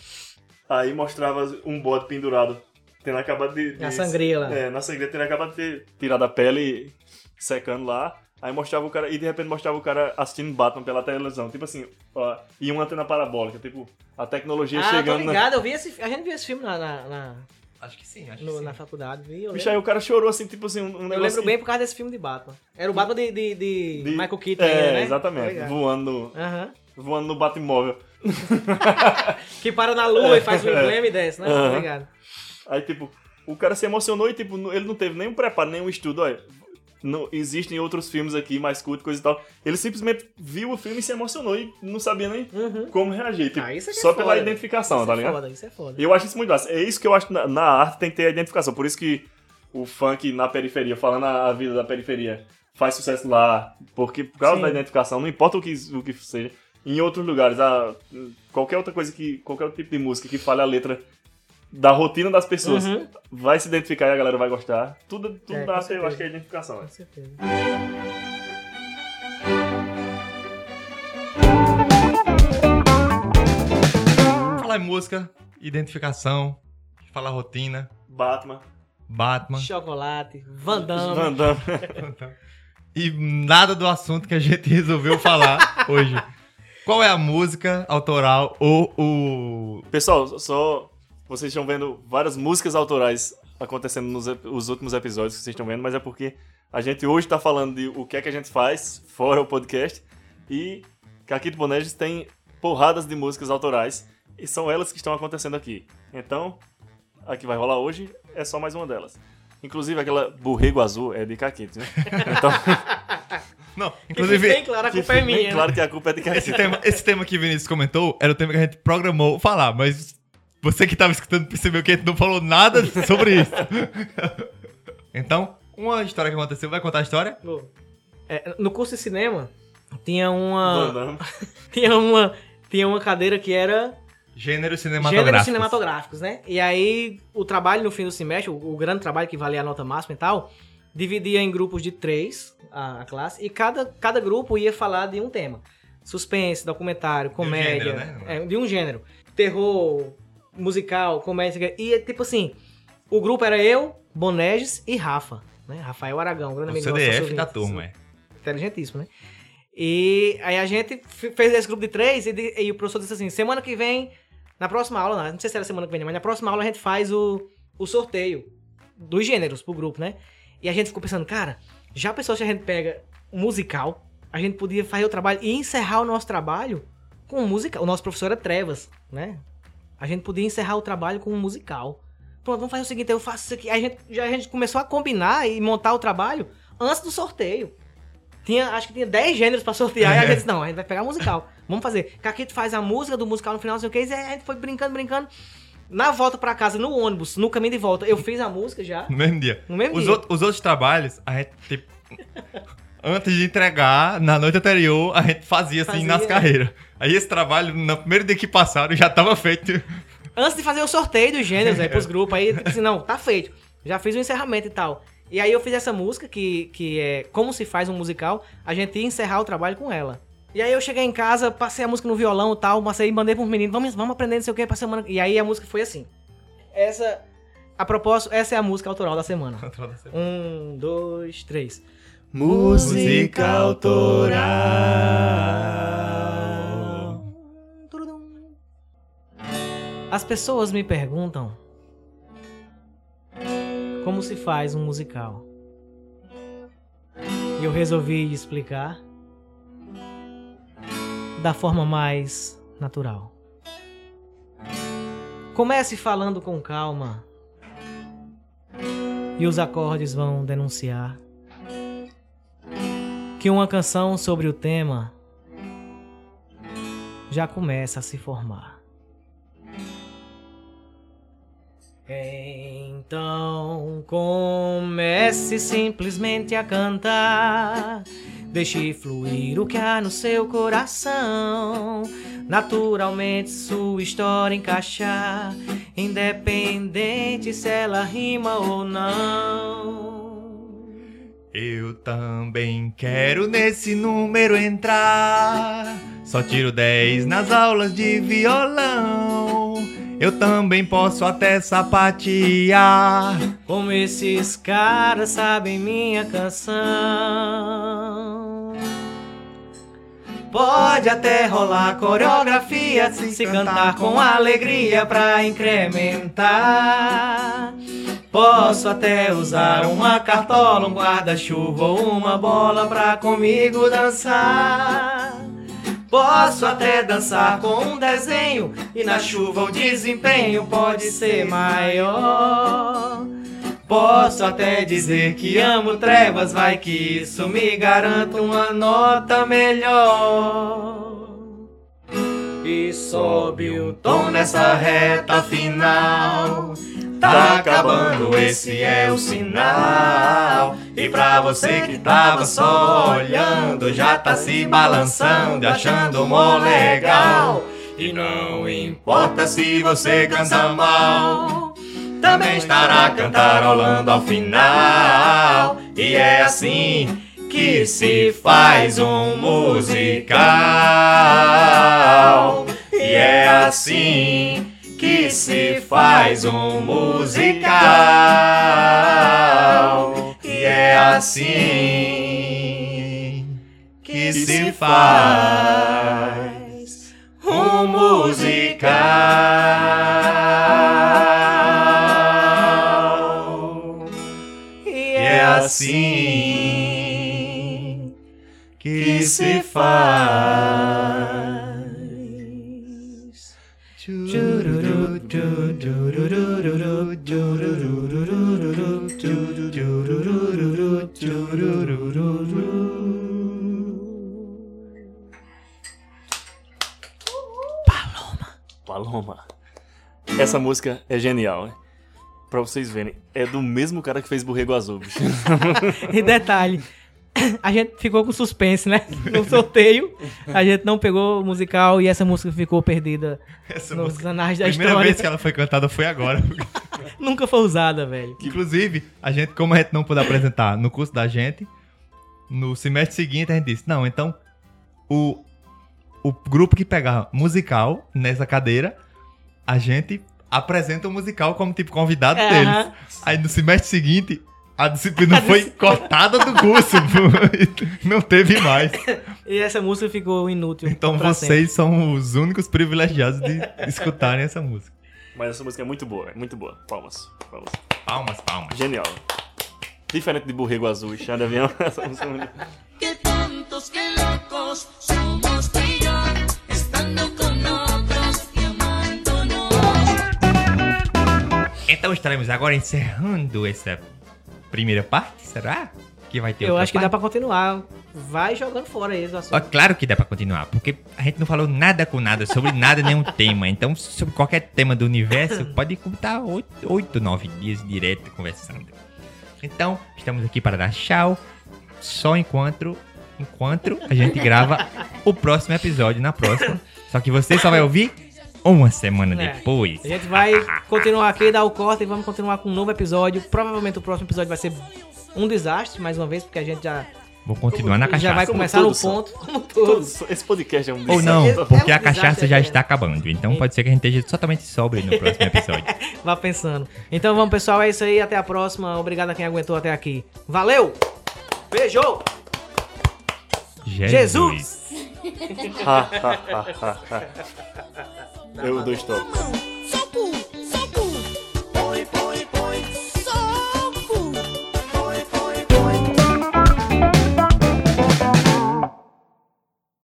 aí mostrava um bode pendurado, tendo acabado de... de Na sangria lá. É, na sangria tendo acabado de ter tirado a pele e secando lá, aí mostrava o cara, e de repente mostrava o cara assistindo Batman pela televisão, tipo assim, ó, e uma antena parabólica, tipo, a tecnologia Ah, tô chegando na... ligado. Eu vi esse, a gente viu esse filme na, na, na, Acho que sim, acho no- na faculdade. Vi, eu Bicho, aí o cara chorou assim, tipo assim, um, um eu negócio... lembro bem por causa desse filme de Batman. Era o Batman de, de, de de- Michael Keaton, É, ainda, né? Exatamente, ligado. voando, Aham. voando no Batmóvel. [laughs] Que para na lua e faz o emblema e desce, né? Tá ligado? Aí, tipo, o cara se emocionou e, tipo, ele não teve nenhum preparo, nenhum estudo. Olha, não, existem outros filmes aqui mais curtos, coisa e tal. Ele simplesmente viu o filme e se emocionou e não sabia nem Uhum. como reagir. Tipo, Ah, isso é que é só pela foda. identificação, Isso tá é ligado? foda, isso é foda. Eu acho isso muito massa. É isso que eu acho na, na arte tem que ter a identificação. Por isso que o funk na periferia, falando a, a vida da periferia, faz sucesso lá. Porque por causa Sim. da identificação, não importa o que, o que seja. Em outros lugares, a, qualquer outra coisa que. qualquer outro tipo de música que fale a letra da rotina das pessoas Uhum. vai se identificar e a galera vai gostar. Tudo, tudo É, arte, eu acho que é identificação. Com certeza. Falar em música, identificação, falar rotina, Batman, Batman. Chocolate, Van Damme. Van Damme. [laughs] [laughs] E nada do assunto que a gente [laughs] resolveu falar hoje. Qual é a música autoral ou o. Pessoal, só vocês estão vendo várias músicas autorais acontecendo nos os últimos episódios que vocês estão vendo, mas é porque a gente hoje tá falando de o que é que a gente faz fora o podcast e Caquito Boneges tem porradas de músicas autorais e são elas que estão acontecendo aqui. Então, a que vai rolar hoje é só mais uma delas. Inclusive aquela Borrego Azul é de Caquito, né? [laughs] Então, Não, inclusive, bem claro, a que culpa é bem minha. né? claro que a culpa é de esse Caquito. tema, esse tema que o Vinícius comentou era o tema que a gente programou falar, mas você que tava escutando percebeu que a gente não falou nada sobre isso. Então, uma história que aconteceu, vai contar a história? É, no curso de cinema, tinha uma, [laughs] tinha uma, tinha uma cadeira que era Gêneros gêneros cinematográficos. cinematográficos, né? E aí, o trabalho no fim do semestre, o, o grande trabalho que valia a nota máxima e tal, dividia em grupos de três a, a classe, e cada, cada grupo ia falar de um tema. Suspense, documentário, comédia. gênero, né? é, de um gênero. Terror, musical, comédia. E, tipo assim, o grupo era eu, Boneges e Rafa. Né? Rafael Aragão, grande O amigo CDF nosso da turma, é. Inteligentíssimo, né? E aí a gente fez esse grupo de três e, de- e o professor disse assim: semana que vem, na próxima aula, não, não sei se era semana que vem, mas na próxima aula a gente faz o, o sorteio dos gêneros pro grupo, né? E a gente ficou pensando, cara, já pensou se a gente pega um musical, a gente podia fazer o trabalho e encerrar o nosso trabalho com musical. O nosso professor era Trevas, né? A gente podia encerrar o trabalho com um musical. Pronto, vamos fazer o seguinte, eu faço isso aqui. A gente, já a gente começou a combinar e montar o trabalho antes do sorteio. Tinha, acho que tinha 10 gêneros pra sortear. e a gente disse, não, a gente vai pegar musical. Vamos fazer. Caquito faz a música do musical no final, não sei o que. E a gente foi brincando, brincando. Na volta pra casa, no ônibus, no caminho de volta, eu fiz a música já. No mesmo dia. No mesmo os, dia. os outros trabalhos, a gente, tipo, antes de entregar, na noite anterior, a gente fazia assim Fazia. nas carreiras. Aí esse trabalho, no primeiro dia que passaram, já tava feito. Antes de fazer o sorteio dos gêneros aí pros [laughs] grupos, aí, assim, não, tá feito. Já fiz o encerramento e tal. E aí eu fiz essa música, que, que é Como se faz um musical, a gente ia encerrar o trabalho com ela. E aí eu cheguei em casa, passei a música no violão e tal, passei e mandei pros meninos, vamos, vamos aprender não sei o que pra semana. E aí a música foi assim. Essa, a propósito, essa é a música autoral da semana. Um, dois, três. Música autoral. As pessoas me perguntam como se faz um musical. E eu resolvi explicar da forma mais natural. Comece falando com calma e os acordes vão denunciar que uma canção sobre o tema já começa a se formar. Então comece simplesmente a cantar. Deixe fluir o que há no seu coração. Naturalmente sua história encaixar, independente se ela rima ou não. Eu também quero nesse número entrar. Só tiro 10 nas aulas de violão. Eu também posso até sapatear. Como esses caras sabem minha canção. Pode até rolar coreografia se, cantar com alegria pra incrementar. Posso até usar uma cartola, um guarda-chuva ou uma bola pra comigo dançar. Posso até dançar com um desenho e na chuva o desempenho pode ser maior. Posso até dizer que amo trevas, vai que isso me garanta uma nota melhor. E sobe o tom nessa reta final. Tá acabando, esse é o sinal. E pra você que tava só olhando, já tá se balançando, achando mó legal. E não importa se você canta mal, também estará cantarolando ao final. E é assim que se faz um musical. E é assim que se faz um musical. E é assim que se faz um musical. E é assim que se faz. Paloma. Essa música é genial, né? Pra vocês verem, é do mesmo cara que fez Borrego Azul, bicho. [laughs] E detalhe, a gente ficou com suspense, né? No sorteio, a gente não pegou o musical e essa música ficou perdida Essa nos música- anais da A primeira história. vez que ela foi cantada foi agora. [laughs] Nunca foi usada, velho. Inclusive, a gente, como a gente não pôde apresentar no curso da gente, no semestre seguinte a gente disse, não, então o, o grupo que pegar musical nessa cadeira, a gente apresenta o musical como tipo convidado Aham. deles. Aí no semestre seguinte, a disciplina foi cortada do curso. [laughs] pô. não teve mais. E essa música ficou inútil. Então vocês são os únicos privilegiados de escutarem essa música. Mas essa música é muito boa, é muito boa. Palmas, palmas. Palmas, palmas. Genial. Diferente de Borrego Azul e Chá de Avião, [laughs] essa música é muito... Então estaremos agora encerrando essa primeira parte, será? Que vai ter Eu acho que dá parte? pra continuar. Vai jogando fora aí os Ó, assuntos. claro que dá pra continuar, porque a gente não falou nada com nada, sobre nada, nenhum [laughs] tema. Então, sobre qualquer tema do universo, pode contar oito, oito, nove dias direto conversando. Então, estamos aqui para dar tchau, só enquanto, enquanto a gente grava o próximo episódio na próxima. Só que você só vai ouvir uma semana É. depois. A gente vai continuar aqui, dar o corte e vamos continuar com um novo episódio. Provavelmente o próximo episódio vai ser um desastre, mais uma vez, porque a gente já, Vou continuar na já cachaça. vai Como começar no ponto. Como [laughs] todos. Todos- Esse podcast é um Ou desastre. não, É- é um porque a desastre cachaça já está acabando. Então pode ser que a gente esteja totalmente sóbrio no próximo [laughs] episódio. Vá pensando. Então vamos, pessoal. É isso aí. Até a próxima. Obrigado a quem aguentou até aqui. Valeu! Beijo! Jesus! Ha, ha, ha, ha, ha. Eu dou stop. Só